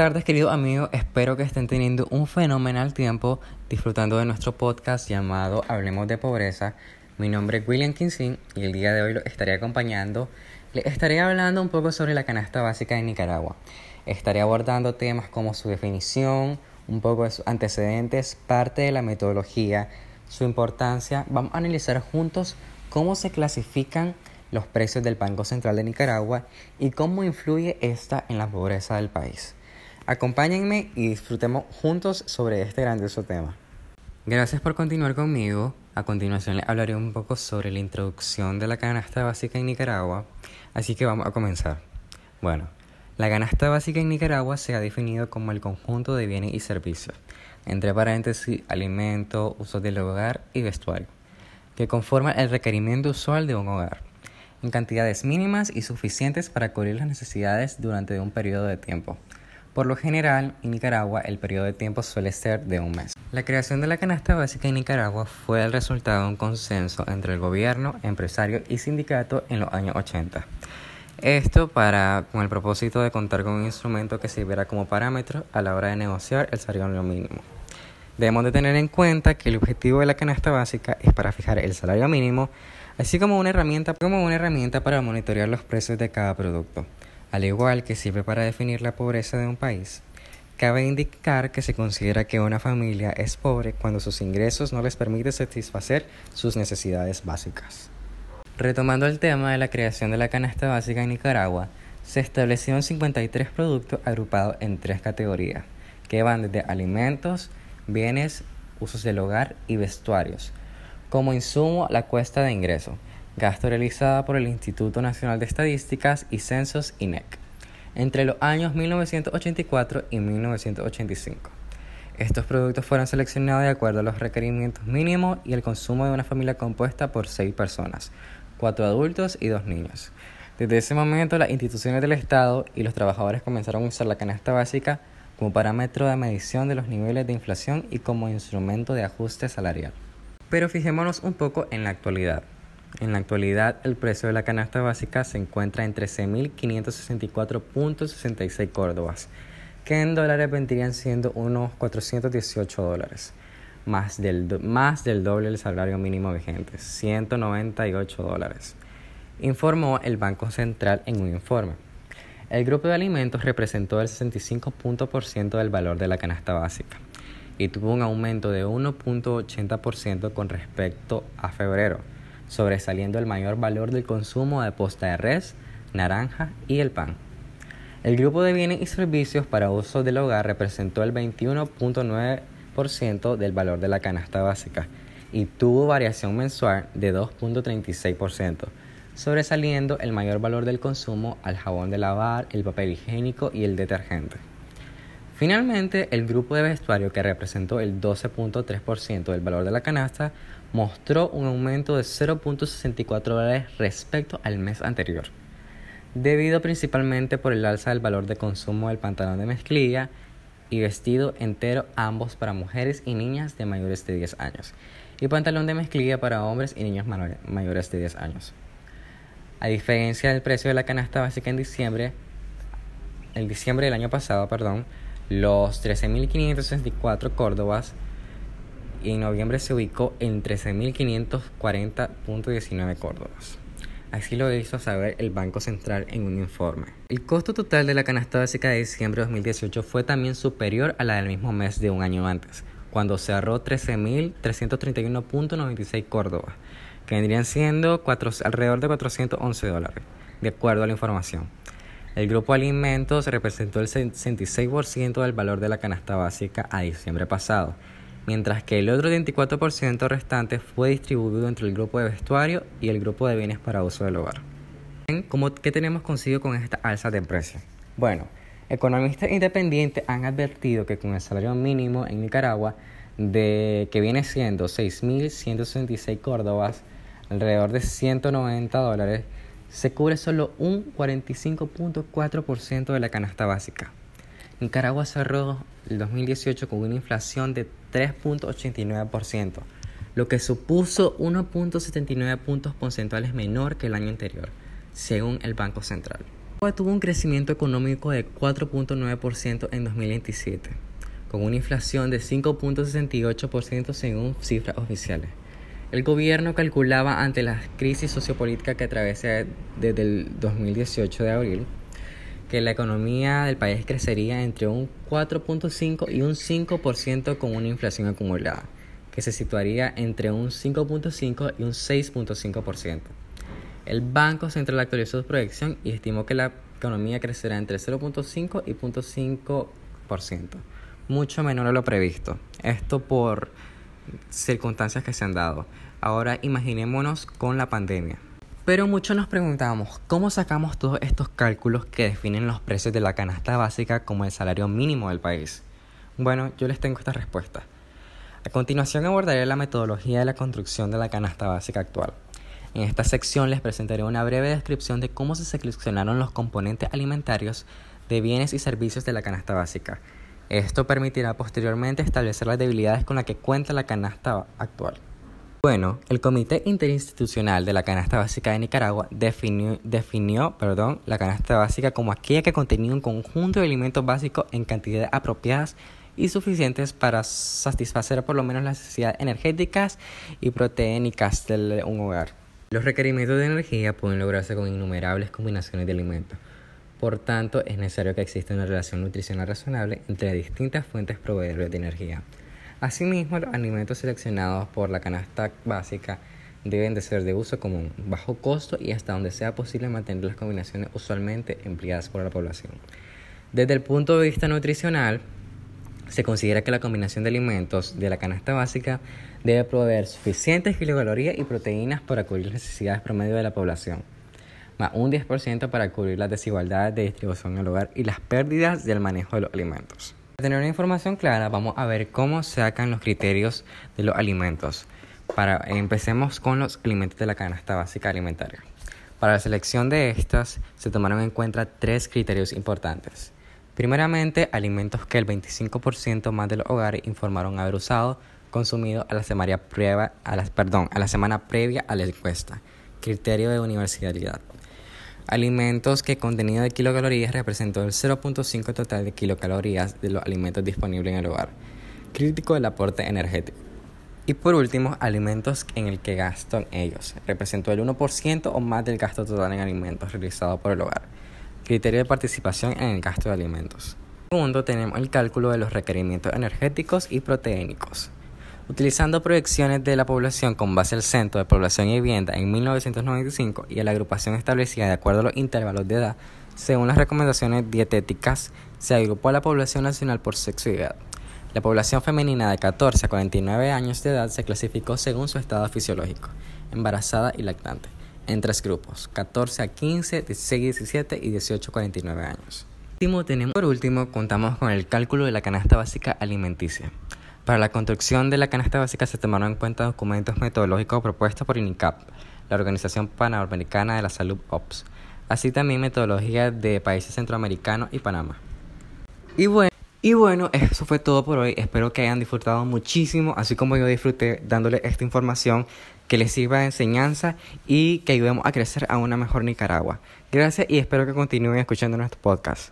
tardes, queridos amigos. Espero que estén teniendo un fenomenal tiempo disfrutando de nuestro podcast llamado Hablemos de Pobreza. Mi nombre es William Kinsey y el día de hoy lo estaré acompañando. Les estaré hablando un poco sobre la canasta básica de Nicaragua. Estaré abordando temas como su definición, un poco de sus antecedentes, parte de la metodología, su importancia. Vamos a analizar juntos cómo se clasifican los precios del Banco Central de Nicaragua y cómo influye esta en la pobreza del país. Acompáñenme y disfrutemos juntos sobre este grandioso tema. Gracias por continuar conmigo. A continuación les hablaré un poco sobre la introducción de la canasta básica en Nicaragua, así que vamos a comenzar. Bueno, la canasta básica en Nicaragua se ha definido como el conjunto de bienes y servicios, entre paréntesis, alimentos, usos del hogar y vestuario, que conforman el requerimiento usual de un hogar, en cantidades mínimas y suficientes para cubrir las necesidades durante un periodo de tiempo por lo general, en Nicaragua el periodo de tiempo suele ser de un mes. La creación de la canasta básica en Nicaragua fue el resultado de un consenso entre el gobierno, empresarios y sindicatos en los años 80. Esto para, con el propósito de contar con un instrumento que sirviera como parámetro a la hora de negociar el salario mínimo. Debemos de tener en cuenta que el objetivo de la canasta básica es para fijar el salario mínimo, así como una herramienta, como una herramienta para monitorear los precios de cada producto al igual que sirve para definir la pobreza de un país. Cabe indicar que se considera que una familia es pobre cuando sus ingresos no les permiten satisfacer sus necesidades básicas. Retomando el tema de la creación de la canasta básica en Nicaragua, se establecieron 53 productos agrupados en tres categorías, que van desde alimentos, bienes, usos del hogar y vestuarios. Como insumo, la cuesta de ingreso, gasto realizada por el Instituto Nacional de Estadísticas y Censos INEC entre los años 1984 y 1985. Estos productos fueron seleccionados de acuerdo a los requerimientos mínimos y el consumo de una familia compuesta por seis personas, cuatro adultos y dos niños. Desde ese momento, las instituciones del Estado y los trabajadores comenzaron a usar la canasta básica como parámetro de medición de los niveles de inflación y como instrumento de ajuste salarial. Pero fijémonos un poco en la actualidad. En la actualidad, el precio de la canasta básica se encuentra en 13.564.66 córdobas, que en dólares vendrían siendo unos 418 dólares, más del, más del doble del salario mínimo vigente, 198 dólares, informó el Banco Central en un informe. El grupo de alimentos representó el 65% del valor de la canasta básica y tuvo un aumento de 1.80% con respecto a febrero sobresaliendo el mayor valor del consumo de posta de res, naranja y el pan. El grupo de bienes y servicios para uso del hogar representó el 21.9% del valor de la canasta básica y tuvo variación mensual de 2.36%, sobresaliendo el mayor valor del consumo al jabón de lavar, el papel higiénico y el detergente. Finalmente, el grupo de vestuario que representó el 12.3% del valor de la canasta mostró un aumento de 0.64 dólares respecto al mes anterior, debido principalmente por el alza del valor de consumo del pantalón de mezclilla y vestido entero ambos para mujeres y niñas de mayores de 10 años, y pantalón de mezclilla para hombres y niños mayores de 10 años. A diferencia del precio de la canasta básica en diciembre, diciembre del año pasado, perdón, los 13.564 córdobas y en noviembre se ubicó en 13.540.19 córdobas. Así lo hizo saber el Banco Central en un informe. El costo total de la canasta básica de diciembre de 2018 fue también superior a la del mismo mes de un año antes, cuando cerró 13.331.96 córdobas, que vendrían siendo alrededor de 411 dólares, de acuerdo a la información. El grupo alimentos representó el 66% del valor de la canasta básica a diciembre pasado mientras que el otro 24% restante fue distribuido entre el grupo de vestuario y el grupo de bienes para uso del hogar. ¿Cómo, ¿Qué tenemos consigo con esta alza de precios? Bueno, economistas independientes han advertido que con el salario mínimo en Nicaragua, de, que viene siendo 6.166 córdobas, alrededor de 190 dólares, se cubre solo un 45.4% de la canasta básica. Nicaragua cerró el 2018 con una inflación de 3.89%, lo que supuso 1.79 puntos porcentuales menor que el año anterior, según el Banco Central. Cuba tuvo un crecimiento económico de 4.9% en 2027, con una inflación de 5.68% según cifras oficiales. El gobierno calculaba ante la crisis sociopolítica que atraviesa desde el 2018 de abril que la economía del país crecería entre un 4.5 y un 5% con una inflación acumulada, que se situaría entre un 5.5 y un 6.5%. El Banco Central actualizó su proyección y estimó que la economía crecerá entre 0.5 y 0.5%, mucho menor a lo previsto. Esto por circunstancias que se han dado. Ahora imaginémonos con la pandemia. Pero muchos nos preguntamos, ¿cómo sacamos todos estos cálculos que definen los precios de la canasta básica como el salario mínimo del país? Bueno, yo les tengo esta respuesta. A continuación abordaré la metodología de la construcción de la canasta básica actual. En esta sección les presentaré una breve descripción de cómo se seleccionaron los componentes alimentarios de bienes y servicios de la canasta básica. Esto permitirá posteriormente establecer las debilidades con las que cuenta la canasta actual. Bueno, el Comité Interinstitucional de la Canasta Básica de Nicaragua definió, definió perdón, la canasta básica como aquella que contenía un conjunto de alimentos básicos en cantidades apropiadas y suficientes para satisfacer por lo menos las necesidades energéticas y proteínicas de un hogar. Los requerimientos de energía pueden lograrse con innumerables combinaciones de alimentos. Por tanto, es necesario que exista una relación nutricional razonable entre distintas fuentes proveedores de energía. Asimismo, los alimentos seleccionados por la canasta básica deben de ser de uso común, bajo costo y hasta donde sea posible mantener las combinaciones usualmente empleadas por la población. Desde el punto de vista nutricional, se considera que la combinación de alimentos de la canasta básica debe proveer suficientes kilocalorías y proteínas para cubrir las necesidades promedio de la población, más un 10% para cubrir las desigualdades de distribución en el hogar y las pérdidas del manejo de los alimentos. Para tener una información clara, vamos a ver cómo se sacan los criterios de los alimentos. Para, empecemos con los alimentos de la canasta básica alimentaria. Para la selección de estas se tomaron en cuenta tres criterios importantes. Primeramente, alimentos que el 25% más de los hogares informaron haber usado, consumido a la semana previa a a la semana previa a la encuesta. Criterio de universalidad. Alimentos que contenido de kilocalorías representó el 0.5 total de kilocalorías de los alimentos disponibles en el hogar. Crítico del aporte energético. Y por último, alimentos en el que gasto en ellos. Representó el 1% o más del gasto total en alimentos realizado por el hogar. Criterio de participación en el gasto de alimentos. Segundo, tenemos el cálculo de los requerimientos energéticos y proteínicos. Utilizando proyecciones de la población con base al Centro de Población y Vivienda en 1995 y a la agrupación establecida de acuerdo a los intervalos de edad, según las recomendaciones dietéticas, se agrupó a la población nacional por sexo y edad. La población femenina de 14 a 49 años de edad se clasificó según su estado fisiológico, embarazada y lactante, en tres grupos, 14 a 15, 16 a 17 y 18 a 49 años. Por último, contamos con el cálculo de la canasta básica alimenticia. Para la construcción de la canasta básica se tomaron en cuenta documentos metodológicos propuestos por INICAP, la Organización Panamericana de la Salud OPS, así también metodologías de países centroamericanos y Panamá. Y bueno, y bueno, eso fue todo por hoy. Espero que hayan disfrutado muchísimo, así como yo disfruté dándole esta información que les sirva de enseñanza y que ayudemos a crecer a una mejor Nicaragua. Gracias y espero que continúen escuchando nuestro podcast.